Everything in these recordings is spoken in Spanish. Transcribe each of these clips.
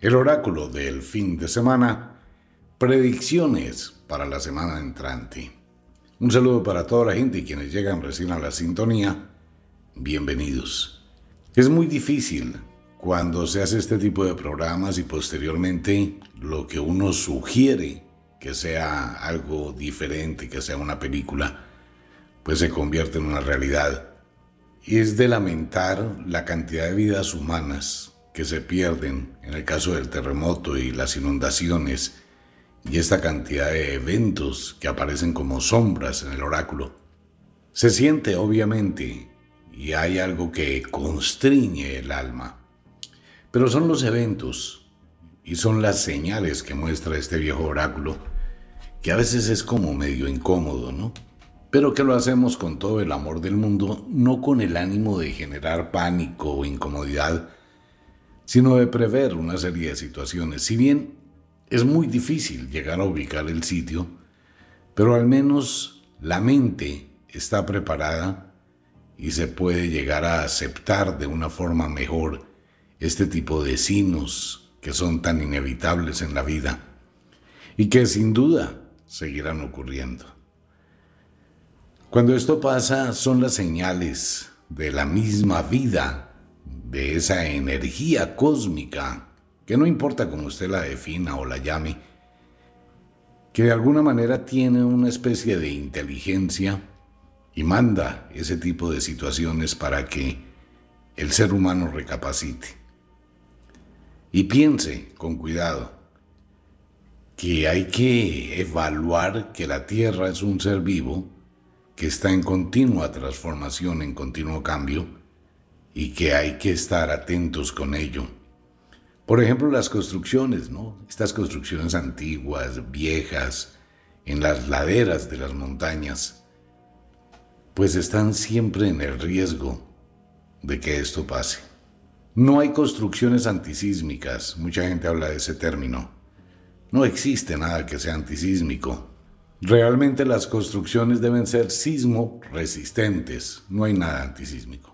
El oráculo del fin de semana, predicciones para la semana entrante. Un saludo para toda la gente y quienes llegan recién a la sintonía. Bienvenidos. Es muy difícil cuando se hace este tipo de programas y posteriormente lo que uno sugiere que sea algo diferente, que sea una película, pues se convierte en una realidad. Y es de lamentar la cantidad de vidas humanas que se pierden en el caso del terremoto y las inundaciones y esta cantidad de eventos que aparecen como sombras en el oráculo. Se siente obviamente y hay algo que constriñe el alma, pero son los eventos y son las señales que muestra este viejo oráculo que a veces es como medio incómodo, ¿no? Pero que lo hacemos con todo el amor del mundo, no con el ánimo de generar pánico o incomodidad, sino de prever una serie de situaciones. Si bien es muy difícil llegar a ubicar el sitio, pero al menos la mente está preparada y se puede llegar a aceptar de una forma mejor este tipo de signos que son tan inevitables en la vida y que sin duda seguirán ocurriendo. Cuando esto pasa son las señales de la misma vida de esa energía cósmica, que no importa cómo usted la defina o la llame, que de alguna manera tiene una especie de inteligencia y manda ese tipo de situaciones para que el ser humano recapacite. Y piense con cuidado que hay que evaluar que la Tierra es un ser vivo que está en continua transformación, en continuo cambio, y que hay que estar atentos con ello. Por ejemplo, las construcciones, ¿no? Estas construcciones antiguas, viejas, en las laderas de las montañas, pues están siempre en el riesgo de que esto pase. No hay construcciones antisísmicas, mucha gente habla de ese término. No existe nada que sea antisísmico. Realmente las construcciones deben ser sismo resistentes, no hay nada antisísmico.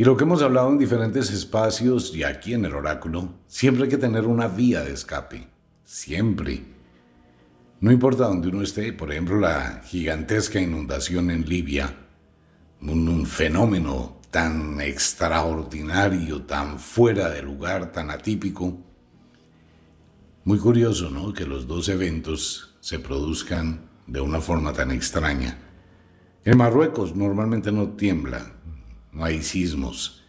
Y lo que hemos hablado en diferentes espacios y aquí en el oráculo, siempre hay que tener una vía de escape. Siempre. No importa dónde uno esté, por ejemplo, la gigantesca inundación en Libia, un, fenómeno tan extraordinario, tan fuera de lugar, tan atípico. Muy curioso, ¿no? Que los dos eventos se produzcan de una forma tan extraña. En Marruecos normalmente no tiembla, no hay sismos.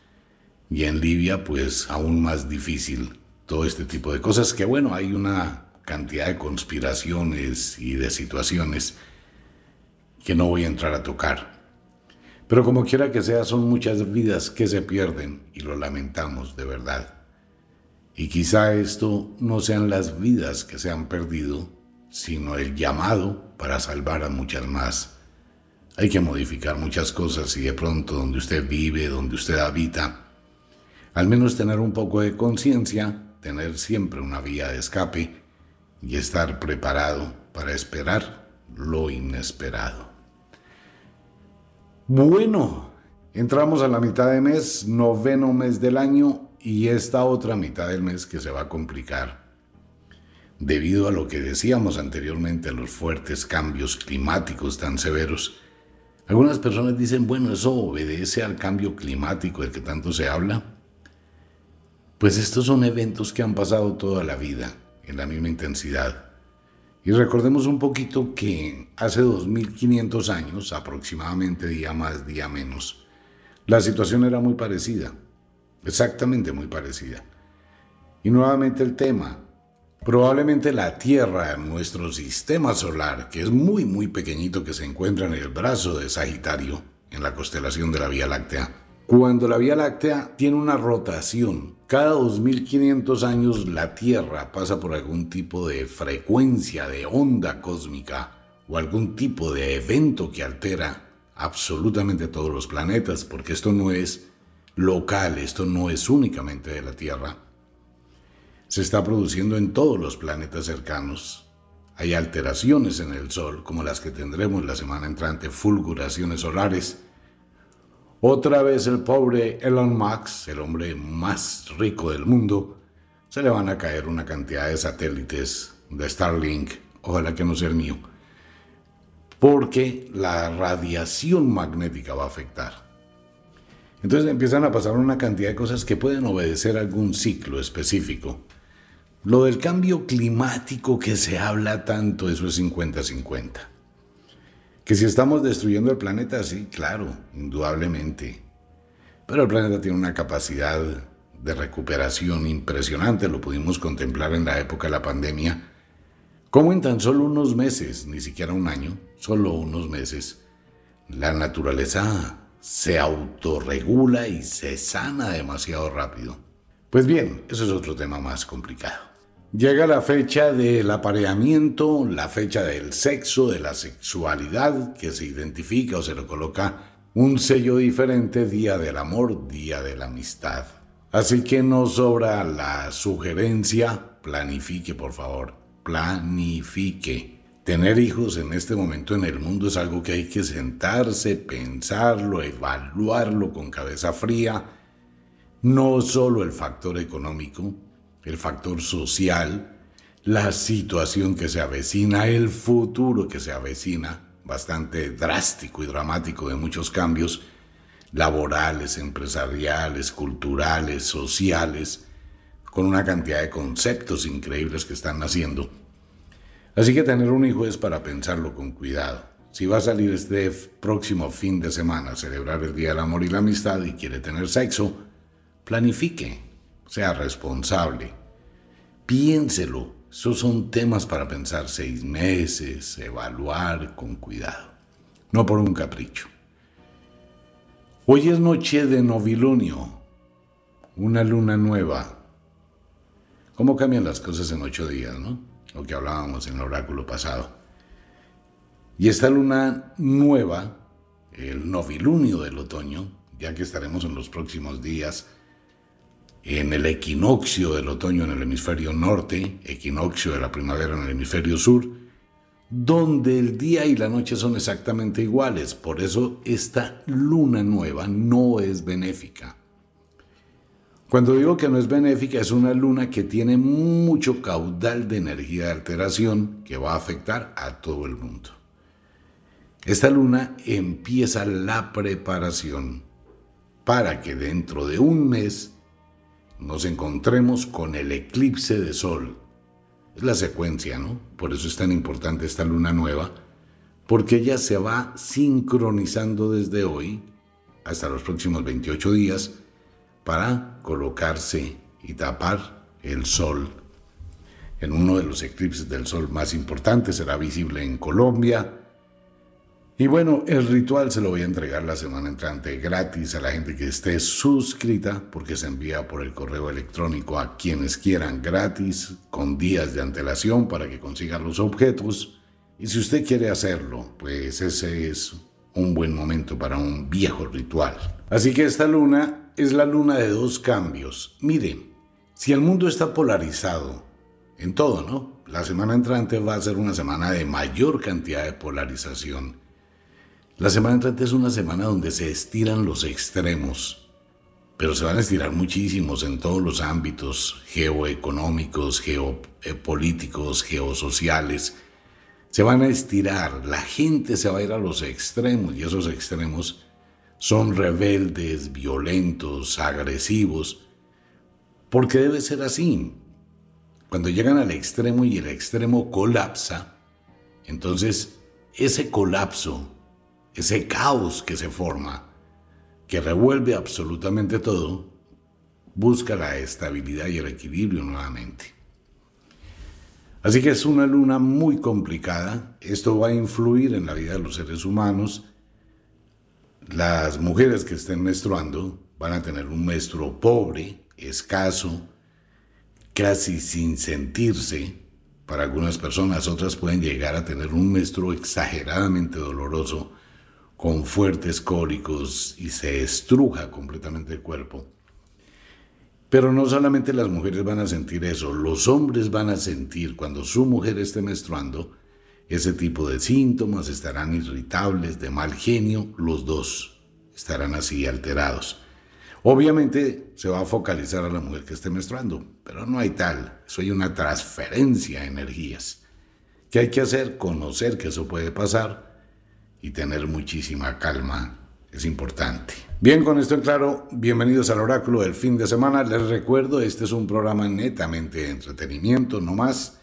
Y en Libia, pues aún más difícil todo este tipo de cosas, que bueno, hay una cantidad de conspiraciones y de situaciones que no voy a entrar a tocar. Pero como quiera que sea, son muchas vidas que se pierden y lo lamentamos de verdad. Y quizá esto no sean las vidas que se han perdido, sino el llamado para salvar a muchas más hay que modificar muchas cosas y de pronto donde usted vive, donde usted habita, al menos tener un poco de conciencia, tener siempre una vía de escape y estar preparado para esperar lo inesperado. Bueno, entramos a la mitad de mes, noveno mes del año y esta otra mitad del mes que se va a complicar debido a lo que decíamos anteriormente, los fuertes cambios climáticos tan severos. Algunas personas dicen, bueno, eso obedece al cambio climático del que tanto se habla. Pues estos son eventos que han pasado toda la vida en la misma intensidad. Y recordemos un poquito que hace 2500 años, aproximadamente día más, día menos, la situación era muy parecida, exactamente muy parecida. Y nuevamente el tema, Probablemente la Tierra, nuestro sistema solar, que es muy muy pequeñito que se encuentra en el brazo de Sagitario, en la constelación de la Vía Láctea, cuando la Vía Láctea tiene una rotación, cada 2500 años la Tierra pasa por algún tipo de frecuencia de onda cósmica o algún tipo de evento que altera absolutamente todos los planetas, porque esto no es local, esto no es únicamente de la Tierra se está produciendo en todos los planetas cercanos. Hay alteraciones en el Sol, como las que tendremos la semana entrante, fulguraciones solares. Otra vez el pobre Elon Musk, el hombre más rico del mundo, se le van a caer una cantidad de satélites de Starlink, ojalá que no sea el mío, porque la radiación magnética va a afectar. Entonces empiezan a pasar una cantidad de cosas que pueden obedecer algún ciclo específico. Lo del cambio climático que se habla tanto, eso es 50-50. Que si estamos destruyendo el planeta, sí, claro, indudablemente. Pero el planeta tiene una capacidad de recuperación impresionante, lo pudimos contemplar en la época de la pandemia, como en tan solo unos meses, ni siquiera un año, solo unos meses, la naturaleza se autorregula y se sana demasiado rápido. Pues bien, eso es otro tema más complicado. Llega la fecha del apareamiento, la fecha del sexo, de la sexualidad, que se identifica o se le coloca un sello diferente, Día del Amor, Día de la Amistad. Así que no sobra la sugerencia, planifique por favor, planifique. Tener hijos en este momento en el mundo es algo que hay que sentarse, pensarlo, evaluarlo con cabeza fría. No solo el factor económico, el factor social, la situación que se avecina, el futuro que se avecina, bastante drástico y dramático de muchos cambios laborales, empresariales, culturales, sociales, con una cantidad de conceptos increíbles que están naciendo. Así que tener un hijo es para pensarlo con cuidado. Si va a salir este próximo fin de semana a celebrar el Día del Amor y la Amistad y quiere tener sexo, planifique, sea responsable, piénselo. Esos son temas para pensar seis meses, evaluar con cuidado, no por un capricho. Hoy es noche de novilunio, una luna nueva. ¿Cómo cambian las cosas en ocho días, no? Lo que hablábamos en el oráculo pasado. Y esta luna nueva, el novilunio del otoño, ya que estaremos en los próximos días en el equinoccio del otoño en el hemisferio norte, equinoccio de la primavera en el hemisferio sur, donde el día y la noche son exactamente iguales. Por eso esta luna nueva no es benéfica. Cuando digo que no es benéfica, es una luna que tiene mucho caudal de energía de alteración que va a afectar a todo el mundo. Esta luna empieza la preparación para que dentro de un mes nos encontremos con el eclipse de sol. Es la secuencia, ¿no? Por eso es tan importante esta luna nueva, porque ella se va sincronizando desde hoy hasta los próximos 28 días para colocarse y tapar el sol. En uno de los eclipses del sol más importantes será visible en Colombia, y bueno, el ritual se lo voy a entregar la semana entrante gratis a la gente que esté suscrita porque se envía por el correo electrónico a quienes quieran gratis con días de antelación para que consigan los objetos. Y si usted quiere hacerlo, pues ese es un buen momento para un viejo ritual. Así que esta luna es la luna de dos cambios. Mire, si el mundo está polarizado en todo, ¿no? La semana entrante va a ser una semana de mayor cantidad de polarización. La semana entrante es una semana donde se estiran los extremos, pero se van a estirar muchísimos en todos los ámbitos geoeconómicos, geopolíticos, geosociales. Se van a estirar, la gente se va a ir a los extremos y esos extremos son rebeldes, violentos, agresivos, porque debe ser así. Cuando llegan al extremo y el extremo colapsa, entonces ese colapso, ese caos que se forma, que revuelve absolutamente todo, busca la estabilidad y el equilibrio nuevamente. Así que es una luna muy complicada, esto va a influir en la vida de los seres humanos, las mujeres que estén menstruando van a tener un menstruo pobre, escaso, casi sin sentirse. Para algunas personas, otras pueden llegar a tener un menstruo exageradamente doloroso, con fuertes cólicos y se estruja completamente el cuerpo. Pero no solamente las mujeres van a sentir eso, los hombres van a sentir cuando su mujer esté menstruando ese tipo de síntomas, estarán irritables, de mal genio, los dos estarán así alterados. Obviamente se va a focalizar a la mujer que esté menstruando, pero no hay tal, eso hay una transferencia de energías. ¿Qué hay que hacer? Conocer que eso puede pasar y tener muchísima calma es importante. Bien, con esto en claro, bienvenidos al oráculo del fin de semana. Les recuerdo, este es un programa netamente de entretenimiento, no más.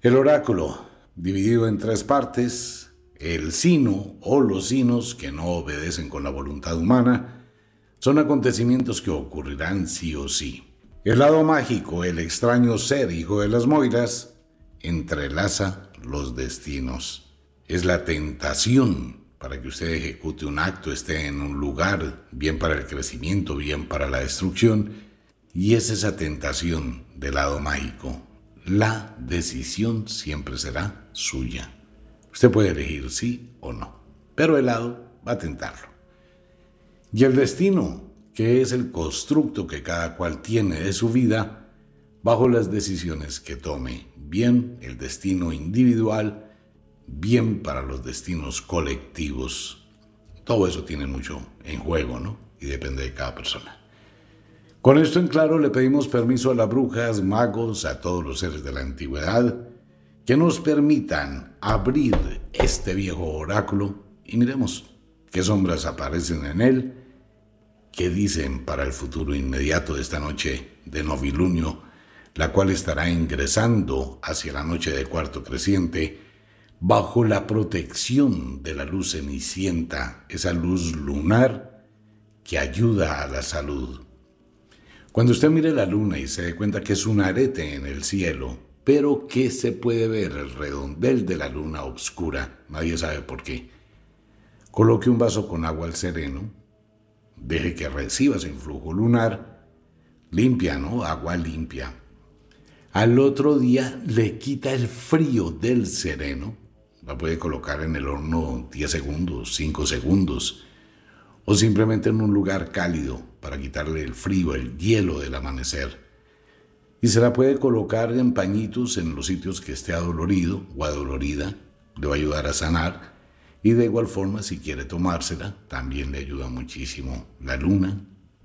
El oráculo dividido en tres partes, el sino o los sinos que no obedecen con la voluntad humana, son acontecimientos que ocurrirán sí o sí. El lado mágico, el extraño ser hijo de las moiras, entrelaza los destinos. Es la tentación para que usted ejecute un acto, esté en un lugar, bien para el crecimiento, bien para la destrucción, y es esa tentación del lado mágico, la decisión siempre será suya. Usted puede elegir sí o no, pero el lado va a tentarlo. Y el destino, que es el constructo que cada cual tiene de su vida, bajo las decisiones que tome, bien el destino individual, bien para los destinos colectivos. Todo eso tiene mucho en juego, ¿no? Y depende de cada persona. Con esto en claro le pedimos permiso a las brujas, magos, a todos los seres de la antigüedad, que nos permitan abrir este viejo oráculo y miremos qué sombras aparecen en él, qué dicen para el futuro inmediato de esta noche de novilunio, la cual estará ingresando hacia la noche de cuarto creciente, bajo la protección de la luz cenicienta, esa luz lunar que ayuda a la salud cuando usted mire la luna y se dé cuenta que es un arete en el cielo, pero que se puede ver el redondel de la luna oscura, nadie sabe por qué, coloque un vaso con agua al sereno, deje que reciba ese influjo lunar, limpia, ¿no? Agua limpia. Al otro día le quita el frío del sereno, la puede colocar en el horno 10 segundos, 5 segundos, o simplemente en un lugar cálido para quitarle el frío, el hielo del amanecer. Y se la puede colocar en pañitos en los sitios que esté adolorido o adolorida, le va a ayudar a sanar. Y de igual forma, si quiere tomársela, también le ayuda muchísimo. La luna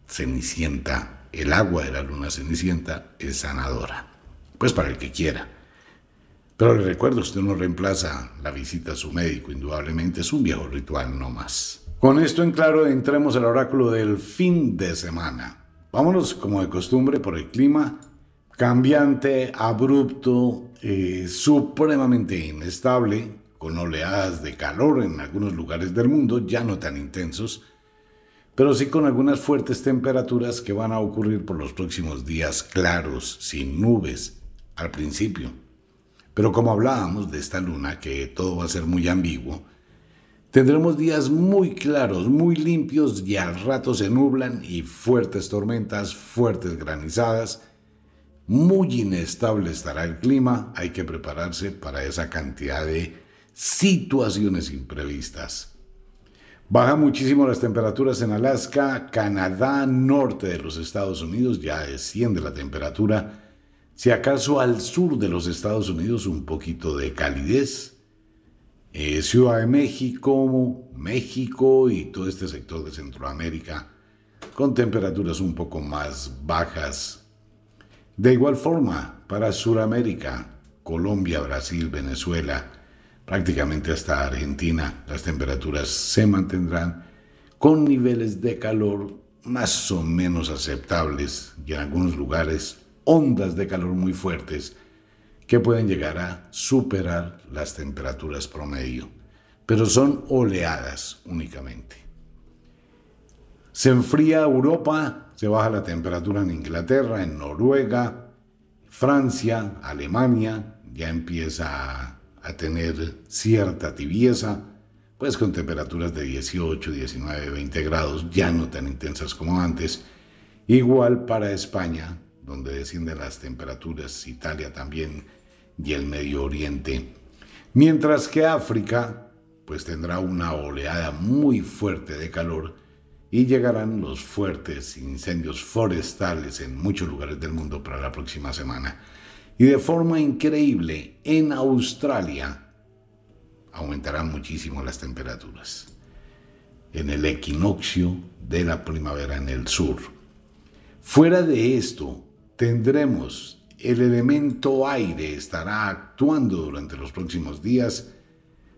cenicienta, el agua de la luna cenicienta es sanadora. Pues para el que quiera. Pero le recuerdo, usted no reemplaza la visita a su médico, indudablemente es un viejo ritual no más. Con esto en claro, entremos al oráculo del fin de semana. Vámonos, como de costumbre, por el clima cambiante, abrupto, eh, supremamente inestable, con oleadas de calor en algunos lugares del mundo, ya no tan intensos, pero sí con algunas fuertes temperaturas que van a ocurrir por los próximos días claros, sin nubes, al principio. Pero como hablábamos de esta luna, que todo va a ser muy ambiguo, Tendremos días muy claros, muy limpios y al rato se nublan y fuertes tormentas, fuertes granizadas. Muy inestable estará el clima, hay que prepararse para esa cantidad de situaciones imprevistas. Baja muchísimo las temperaturas en Alaska, Canadá, norte de los Estados Unidos, ya desciende la temperatura. Si acaso al sur de los Estados Unidos un poquito de calidez. Eh, Ciudad de México, México y todo este sector de Centroamérica con temperaturas un poco más bajas. De igual forma, para Sudamérica, Colombia, Brasil, Venezuela, prácticamente hasta Argentina, las temperaturas se mantendrán con niveles de calor más o menos aceptables y en algunos lugares ondas de calor muy fuertes que pueden llegar a superar las temperaturas promedio, pero son oleadas únicamente. Se enfría Europa, se baja la temperatura en Inglaterra, en Noruega, Francia, Alemania, ya empieza a, tener cierta tibieza, pues con temperaturas de 18, 19, 20 grados, ya no tan intensas como antes. Igual para España, donde descienden las temperaturas, Italia también y el Medio Oriente. Mientras que África, pues tendrá una oleada muy fuerte de calor y llegarán los fuertes incendios forestales en muchos lugares del mundo para la próxima semana. Y de forma increíble, en Australia aumentarán muchísimo las temperaturas. En el equinoccio de la primavera en el sur. Fuera de esto, tendremos el elemento aire estará actuando durante los próximos días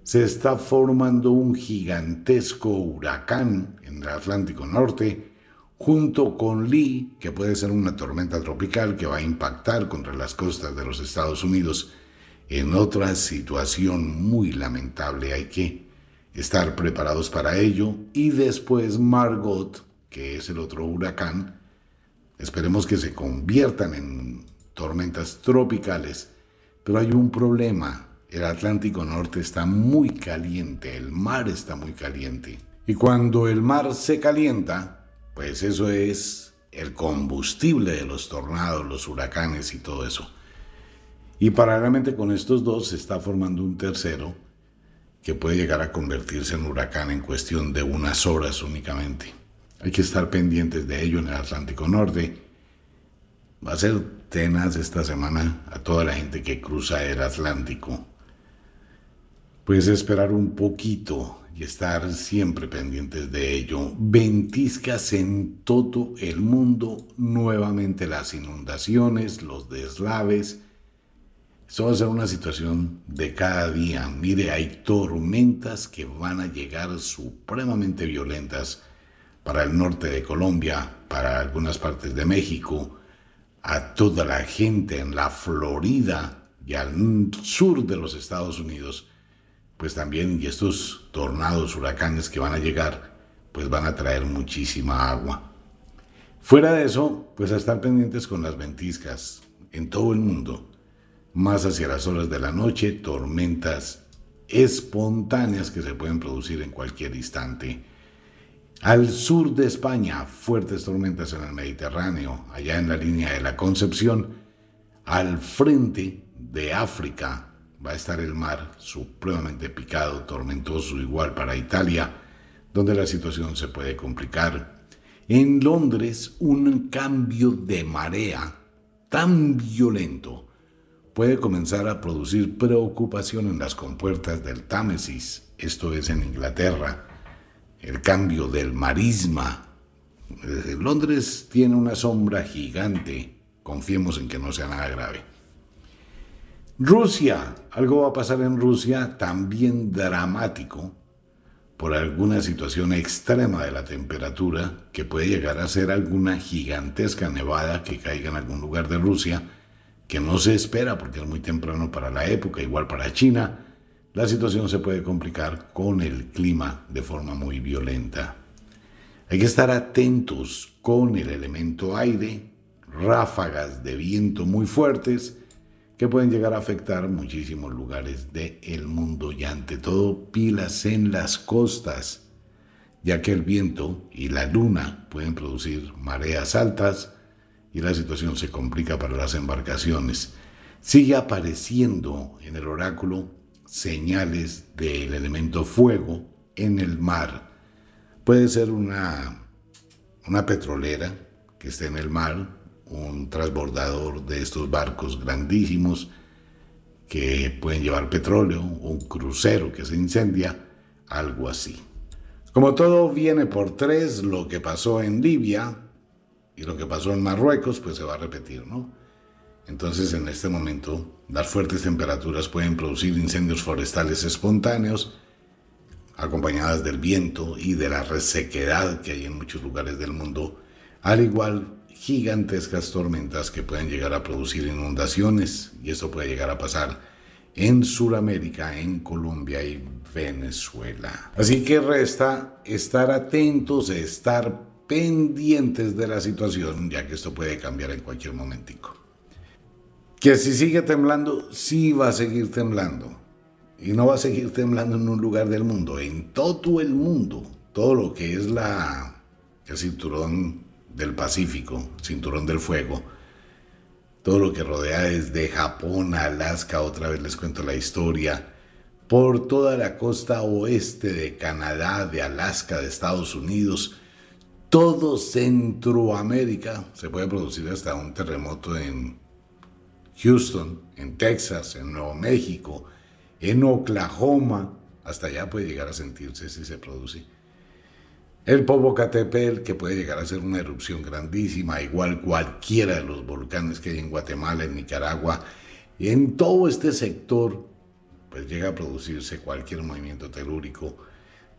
se está formando un gigantesco huracán en el Atlántico Norte, junto con Lee, que puede ser una tormenta tropical que va a impactar contra las costas de los Estados Unidos, en otra situación muy lamentable. Hay que estar preparados para ello. Y después Margot, que es el otro huracán, esperemos que se conviertan en tormentas tropicales. Pero hay un problema el Atlántico Norte está muy caliente, el mar está muy caliente. Y cuando el mar se calienta, pues eso es el combustible de los tornados, los huracanes y todo eso. Y paralelamente con estos dos se está formando un tercero que puede llegar a convertirse en huracán en cuestión de unas horas únicamente. Hay que estar pendientes de ello en el Atlántico Norte. Va a ser tenaz esta semana a toda la gente que cruza el Atlántico Puedes esperar un poquito y estar siempre pendientes de ello. Ventiscas en todo el mundo, nuevamente las inundaciones, los deslaves. Esto va a ser una situación de cada día. Mire, hay tormentas que van a llegar supremamente violentas para el norte de Colombia, para algunas partes de México, a toda la gente en la Florida y al sur de los Estados Unidos pues también, y estos tornados, huracanes que van a llegar, pues van a traer muchísima agua. Fuera de eso, pues a estar pendientes con las ventiscas en todo el mundo, más hacia las horas de la noche, tormentas espontáneas que se pueden producir en cualquier instante. Al sur de España, fuertes tormentas en el Mediterráneo, allá en la línea de la Concepción. Al frente de África, va a estar el mar supremamente picado, tormentoso, igual para Italia, donde la situación se puede complicar. En Londres, un cambio de marea tan violento puede comenzar a producir preocupación en las compuertas del Támesis, esto es en Inglaterra. El cambio del marisma. Londres tiene una sombra gigante, confiemos en que no sea nada grave. Rusia, algo va a pasar en Rusia también dramático por alguna situación extrema de la temperatura que puede llegar a ser alguna gigantesca nevada que caiga en algún lugar de Rusia que no se espera porque es muy temprano para la época, igual para China, la situación se puede complicar con el clima de forma muy violenta. Hay que estar atentos con el elemento aire, ráfagas de viento muy fuertes, que pueden llegar a afectar muchísimos lugares del mundo y ante todo pilas en las costas, ya que el viento y la luna pueden producir mareas altas y la situación se complica para las embarcaciones. Sigue apareciendo en el oráculo señales del elemento fuego en el mar. Puede ser una, una petrolera que esté en el mar, un transbordador de estos barcos grandísimos que pueden llevar petróleo, un crucero que se incendia, algo así. Como todo viene por tres, lo que pasó en Libia y lo que pasó en Marruecos, pues se va a repetir, ¿no? Entonces, en este momento, las fuertes temperaturas pueden producir incendios forestales espontáneos, acompañadas del viento y de la resequedad que hay en muchos lugares del mundo, al igual gigantescas tormentas que pueden llegar a producir inundaciones, y esto puede llegar a pasar en Sudamérica, en Colombia y Venezuela. Así que resta estar atentos, estar pendientes de la situación, ya que esto puede cambiar en cualquier momentico. Que si sigue temblando, sí va a seguir temblando. Y no va a seguir temblando en un lugar del mundo, en todo el mundo. Todo lo que es la, el cinturón del Pacífico, cinturón del fuego, todo lo que rodea desde Japón a Alaska, otra vez les cuento la historia, por toda la costa oeste de Canadá, de Alaska, de Estados Unidos, todo Centroamérica, se puede producir hasta un terremoto en Houston, en Texas, en Nuevo México, en Oklahoma, hasta allá puede llegar a sentirse si se produce. El Popocatépetl, que puede llegar a ser una erupción grandísima, igual cualquiera de los volcanes que hay en Guatemala, en Nicaragua, en todo este sector, pues llega a producirse cualquier movimiento telúrico.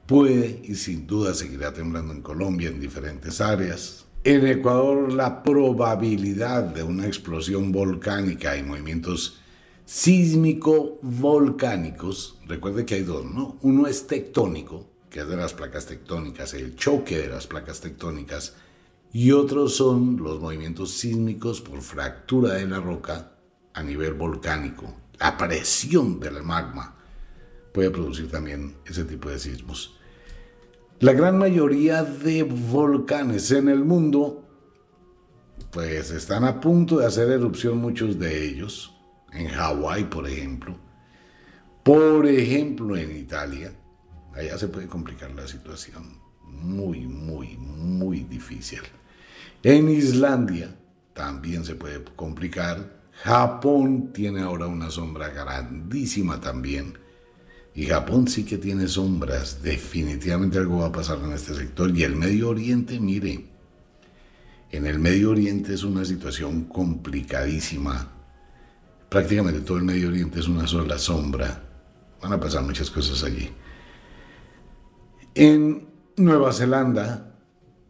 Puede y sin duda seguirá temblando en Colombia en diferentes áreas, en Ecuador la probabilidad de una explosión volcánica y movimientos sísmico-volcánicos, recuerde que hay dos, ¿no? Uno es tectónico, que es de las placas tectónicas, el choque de las placas tectónicas, y otros son los movimientos sísmicos por fractura de la roca a nivel volcánico. La presión del magma puede producir también ese tipo de sismos. La gran mayoría de volcanes en el mundo, pues están a punto de hacer erupción muchos de ellos. En Hawái, por ejemplo. Por ejemplo, en Italia. Allá se puede complicar la situación. Muy, muy, muy difícil. En Islandia también se puede complicar. Japón tiene ahora una sombra grandísima también y Japón sí que tiene sombras. Definitivamente algo va a pasar en este sector. Y el Medio Oriente, mire, en el Medio Oriente es una situación complicadísima. Prácticamente todo el Medio Oriente es una sola sombra. Van a pasar muchas cosas allí. En Nueva Zelanda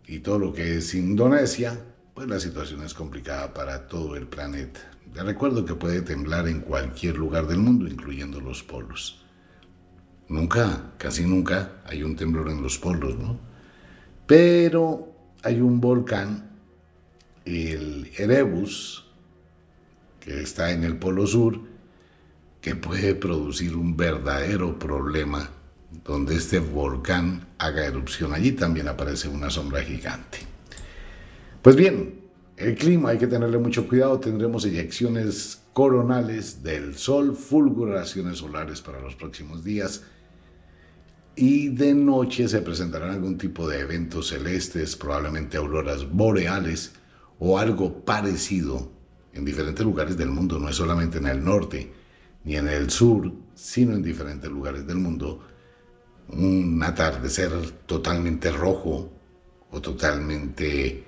y todo lo que es Indonesia, pues la situación es complicada para todo el planeta. Les recuerdo que puede temblar en cualquier lugar del mundo, incluyendo los polos. Nunca, casi nunca hay un temblor en los polos, ¿no? Pero hay un volcán, el Erebus, que está en el polo sur, que puede producir un verdadero problema donde este volcán haga erupción. Allí también aparece una sombra gigante. Pues bien, el clima hay que tenerle mucho cuidado. Tendremos eyecciones coronales del sol, fulguraciones solares para los próximos días y de noche se presentarán algún tipo de eventos celestes, probablemente auroras boreales o algo parecido en diferentes lugares del mundo, no es solamente en el norte ni en el sur, sino en diferentes lugares del mundo. Un atardecer totalmente rojo o totalmente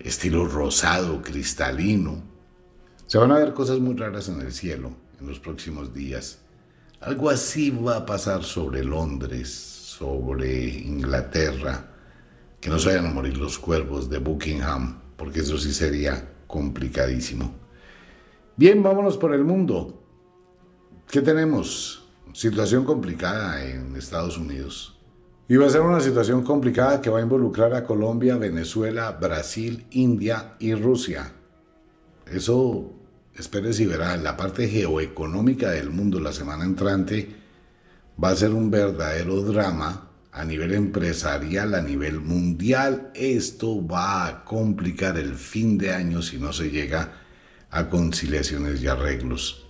estilo rosado, cristalino. Se van a ver cosas muy raras en el cielo en los próximos días. Algo así va a pasar sobre Londres, sobre Inglaterra, que no se vayan a morir los cuervos de Buckingham, porque eso sí sería complicadísimo. Bien, vámonos por el mundo. ¿Qué tenemos? Situación complicada en Estados Unidos. Y va a ser una situación complicada que va a involucrar a Colombia, Venezuela, Brasil, India y Rusia. Eso espérese y verá, la parte geoeconómica del mundo la semana entrante va a ser un verdadero drama a nivel empresarial, a nivel mundial. Esto va a complicar el fin de año si no se llega a conciliaciones y arreglos.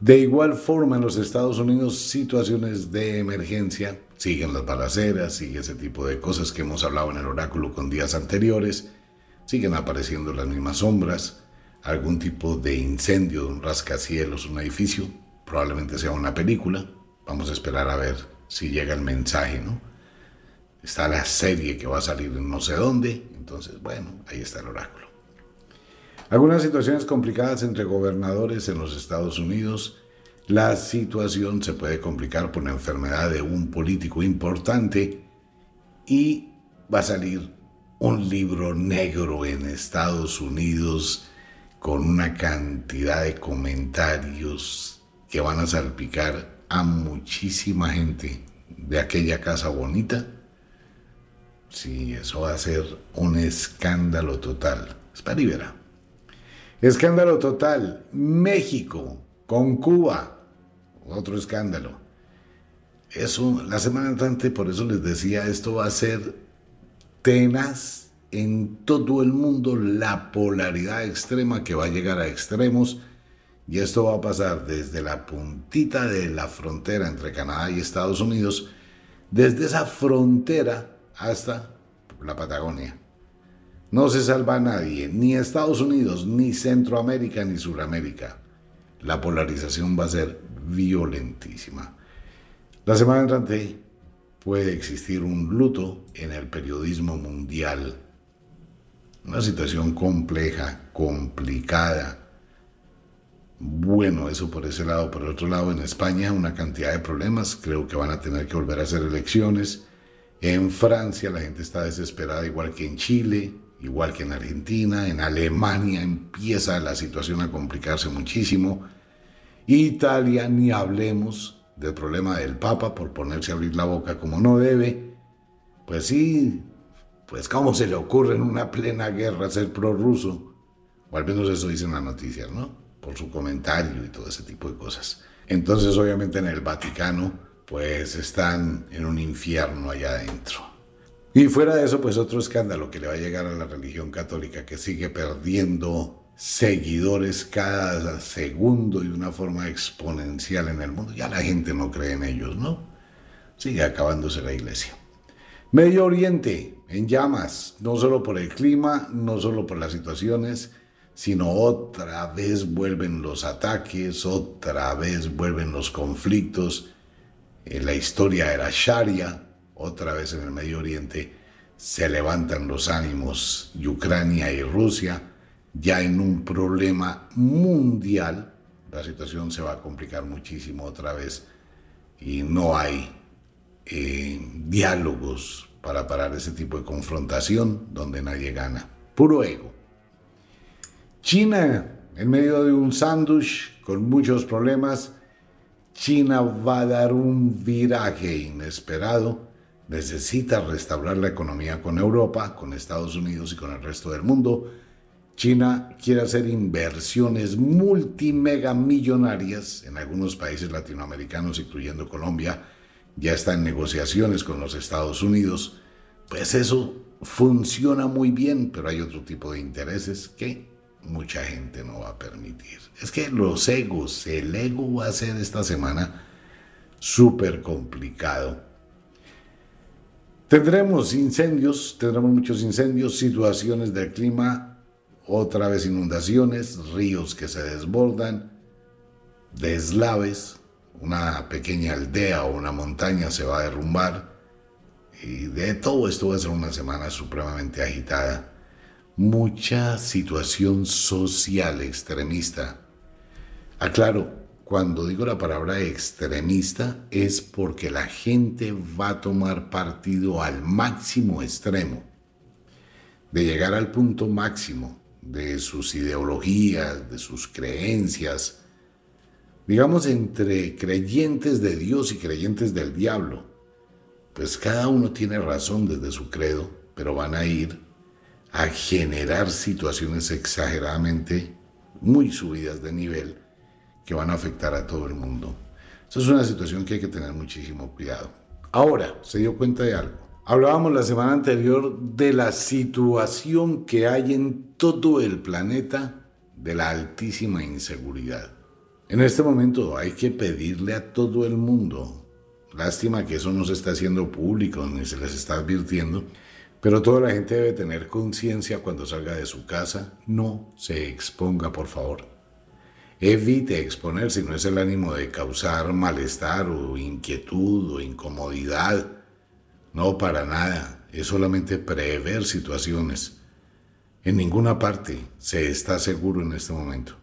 De igual forma, en los Estados Unidos, situaciones de emergencia, siguen las balaceras, sigue ese tipo de cosas que hemos hablado en el oráculo con días anteriores, siguen apareciendo las mismas sombras, algún tipo de incendio un rascacielos, un edificio, probablemente sea una película, vamos a esperar a ver si llega el mensaje, ¿no? Está la serie que va a salir no sé dónde, entonces, bueno, ahí está el oráculo. Algunas situaciones complicadas entre gobernadores en los Estados Unidos. La situación se puede complicar por la enfermedad de un político importante y va a salir un libro negro en Estados Unidos con una cantidad de comentarios que van a salpicar a muchísima gente de aquella casa bonita. Sí, eso va a ser un escándalo total. Espera y verá. Escándalo total. México con Cuba. Otro escándalo. Eso, la semana entrante, por eso les decía, esto va a ser tenaz en todo el mundo, la polaridad extrema que va a llegar a extremos. Y esto va a pasar desde la puntita de la frontera entre Canadá y Estados Unidos, desde esa frontera hasta la Patagonia. No se salva a nadie, ni Estados Unidos, ni Centroamérica, ni Suramérica. La polarización va a ser violentísima. La semana entrante puede existir un luto en el periodismo mundial. Una situación compleja, complicada. Bueno, eso por ese lado. Por el otro lado, en España una cantidad de problemas. Creo que van a tener que volver a hacer elecciones. En Francia la gente está desesperada, igual que en Chile igual que en Argentina, en Alemania empieza la situación a complicarse muchísimo. Italia, ni hablemos del problema del Papa por ponerse a abrir la boca como no debe. Pues sí, pues cómo se le ocurre en una plena guerra ser prorruso. O al menos eso dicen las noticias, ¿no? Por su comentario y todo ese tipo de cosas. Entonces, obviamente en el Vaticano, pues están en un infierno allá adentro. Y fuera de eso, pues otro escándalo que le va a llegar a la religión católica, que sigue perdiendo seguidores cada segundo y de una forma exponencial en el mundo. Ya la gente no cree en ellos, ¿no? Sigue acabándose la iglesia. Medio Oriente, en llamas, no solo por el clima, no solo por las situaciones, sino otra vez vuelven los ataques, otra vez vuelven los conflictos. En la historia era Sharia, otra vez en el Medio Oriente, se levantan los ánimos y Ucrania y Rusia, ya en un problema mundial, la situación se va a complicar muchísimo otra vez y no hay eh, diálogos para parar ese tipo de confrontación donde nadie gana. Puro ego. China, en medio de un sándwich con muchos problemas, China va a dar un viraje inesperado necesita restaurar la economía con Europa, con Estados Unidos y con el resto del mundo. China quiere hacer inversiones multimega millonarias en algunos países latinoamericanos, incluyendo Colombia. Ya está en negociaciones con los Estados Unidos. Pues eso funciona muy bien, pero hay otro tipo de intereses que mucha gente no va a permitir. Es que los egos, el ego va a ser esta semana súper complicado Tendremos incendios, tendremos muchos incendios, situaciones del clima, otra vez inundaciones, ríos que se desbordan, deslaves, una pequeña aldea o una montaña se va a derrumbar. Y de todo esto va a ser una semana supremamente agitada. Mucha situación social extremista. Aclaro, cuando digo la palabra extremista es porque la gente va a tomar partido al máximo extremo, de llegar al punto máximo de sus ideologías, de sus creencias, digamos entre creyentes de Dios y creyentes del diablo. Pues cada uno tiene razón desde su credo, pero van a ir a generar situaciones exageradamente muy subidas de nivel que van a afectar a todo el mundo. Eso es una situación que hay que tener muchísimo cuidado. Ahora, se dio cuenta de algo. Hablábamos la semana anterior de la situación que hay en todo el planeta de la altísima inseguridad. En este momento hay que pedirle a todo el mundo, lástima que eso no se está haciendo público ni se les está advirtiendo, pero toda la gente debe tener conciencia cuando salga de su casa, no se exponga por favor. Evite exponer si no es el ánimo de causar malestar o inquietud o incomodidad. No, para nada. Es solamente prever situaciones. En ninguna parte se está seguro en este momento.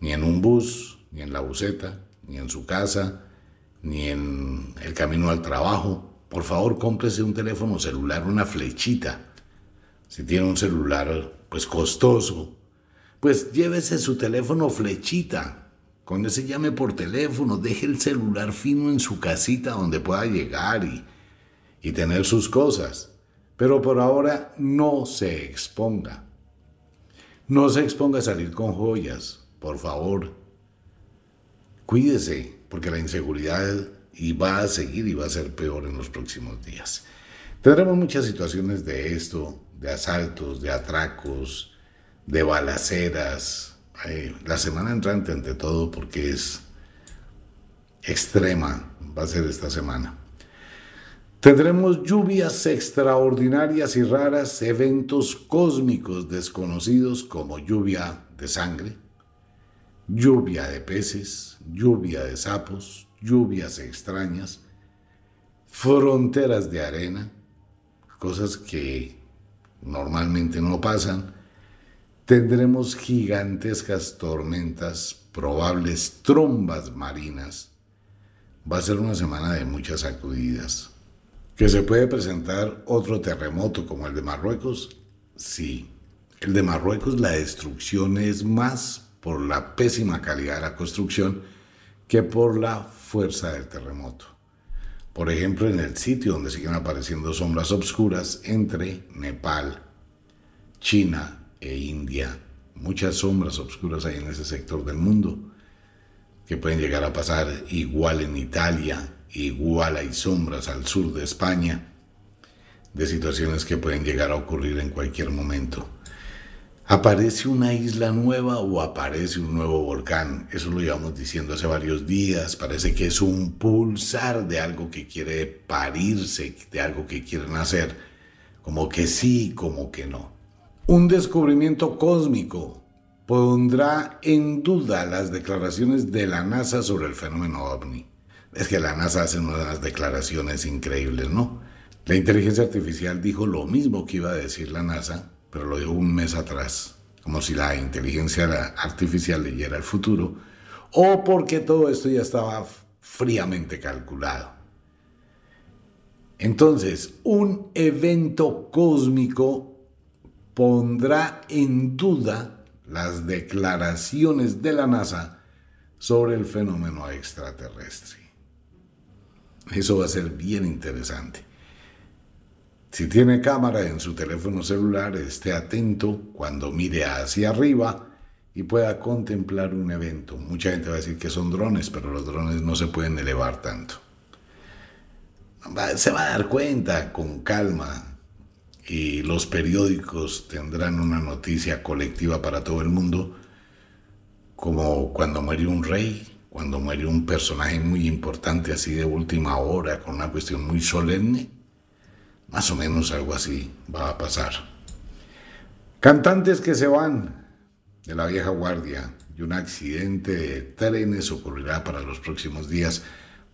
Ni en un bus, ni en la buseta, ni en su casa, ni en el camino al trabajo. Por favor, cómprese un teléfono celular, una flechita. Si tiene un celular, pues costoso, pues llévese su teléfono flechita. Cuando se llame por teléfono, deje el celular fino en su casita donde pueda llegar y, y tener sus cosas. Pero por ahora no se exponga. No se exponga a salir con joyas, por favor. Cuídese, porque la inseguridad y va a seguir y va a ser peor en los próximos días. Tendremos muchas situaciones de esto, de asaltos, de atracos, de balaceras. la semana entrante, ante todo, porque es extrema, va a ser esta semana. Tendremos lluvias extraordinarias y raras, eventos cósmicos desconocidos como lluvia de sangre, lluvia de peces, lluvia de sapos, lluvias extrañas, fronteras de arena, cosas que normalmente no pasan, Tendremos gigantescas tormentas, probables trombas marinas. Va a ser una semana de muchas sacudidas. ¿Que se puede presentar otro terremoto como el de Marruecos? Sí. El de Marruecos la destrucción es más por la pésima calidad de la construcción que por la fuerza del terremoto. Por ejemplo, en el sitio donde siguen apareciendo sombras oscuras entre Nepal, China, e India. Muchas sombras oscuras hay en ese sector del mundo que pueden llegar a pasar igual en Italia, igual hay sombras al sur de España, de situaciones que pueden llegar a ocurrir en cualquier momento. Aparece una isla nueva o aparece un nuevo volcán. Eso lo llevamos diciendo hace varios días. Parece que es un pulsar de algo que quiere parirse, de algo que quiere nacer. Como que sí, como que no. Un descubrimiento cósmico pondrá en duda las declaraciones de la NASA sobre el fenómeno ovni. Es que la NASA hace unas declaraciones increíbles, ¿no? La inteligencia artificial dijo lo mismo que iba a decir la NASA, pero lo dijo un mes atrás, como si la inteligencia artificial leyera el futuro, o porque todo esto ya estaba fríamente calculado. Entonces, un evento cósmico pondrá en duda las declaraciones de la NASA sobre el fenómeno extraterrestre. Eso va a ser bien interesante. Si tiene cámara en su teléfono celular, esté atento cuando mire hacia arriba y pueda contemplar un evento. Mucha gente va a decir que son drones, pero los drones no se pueden elevar tanto. Se va a dar cuenta con calma y los periódicos tendrán una noticia colectiva para todo el mundo, como cuando muere un rey, cuando muere un personaje muy importante así de última hora, con una cuestión muy solemne. Más o menos algo así va a pasar. Cantantes que se van de la vieja guardia y un accidente de trenes ocurrirá para los próximos días,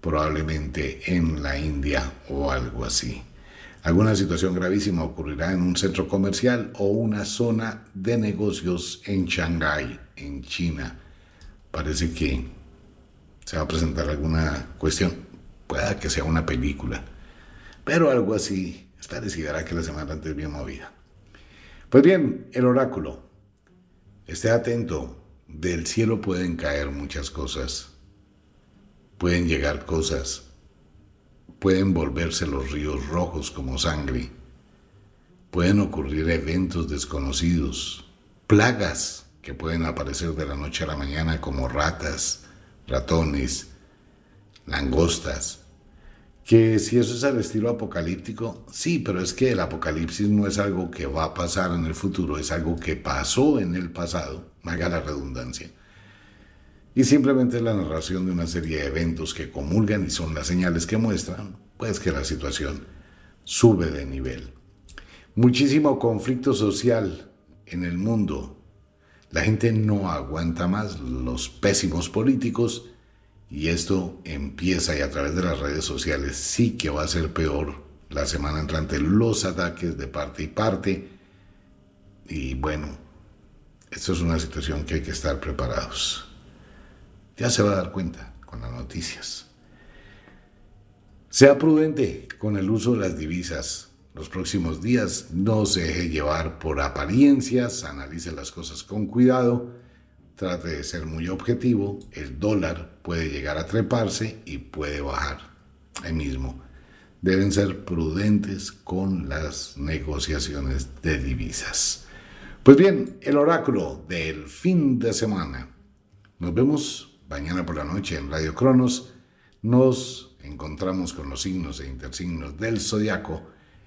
probablemente en la India o algo así. Alguna situación gravísima ocurrirá en un centro comercial o una zona de negocios en Shanghái, en China. Parece que se va a presentar alguna cuestión. Pueda que sea una película. Pero algo así está decidirá que la semana antes bien movida. Pues bien, el oráculo. Esté atento. Del cielo pueden caer muchas cosas. Pueden llegar cosas pueden volverse los ríos rojos como sangre, pueden ocurrir eventos desconocidos, plagas que pueden aparecer de la noche a la mañana como ratas, ratones, langostas, que si eso es al estilo apocalíptico, sí, pero es que el apocalipsis no es algo que va a pasar en el futuro, es algo que pasó en el pasado, haga la redundancia. y simplemente la narración de una serie de eventos que comulgan y son las señales que muestran, pues que la situación sube de nivel. Muchísimo conflicto social en el mundo. La gente no aguanta más los pésimos políticos y esto empieza y a través de las redes sociales sí que va a ser peor la semana entrante los ataques de parte y parte. Y bueno, esto es una situación que hay que estar preparados. Ya se va a dar cuenta con las noticias. Sea prudente con el uso de las divisas. Los próximos días no se deje llevar por apariencias, analice las cosas con cuidado, trate de ser muy objetivo. El dólar puede llegar a treparse y puede bajar ahí mismo. Deben ser prudentes con las negociaciones de divisas. Pues bien, el oráculo del fin de semana. Nos vemos mañana por la noche en Radio Cronos, nos encontramos con los signos e intersignos del zodiaco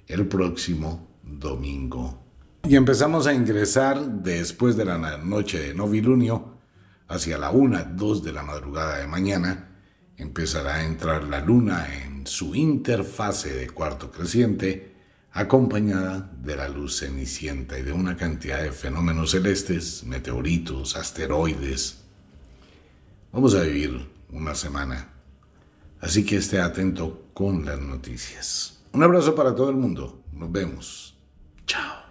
el próximo domingo. Y empezamos a ingresar después de la noche de novilunio, hacia la una, dos de la madrugada de mañana, empezará a entrar la luna en su interfase de cuarto creciente, acompañada de la luz cenicienta y de una cantidad de fenómenos celestes, meteoritos, asteroides, Vamos a vivir una semana. Así que esté atento con las noticias. Un abrazo para todo el mundo. Nos vemos. Chao.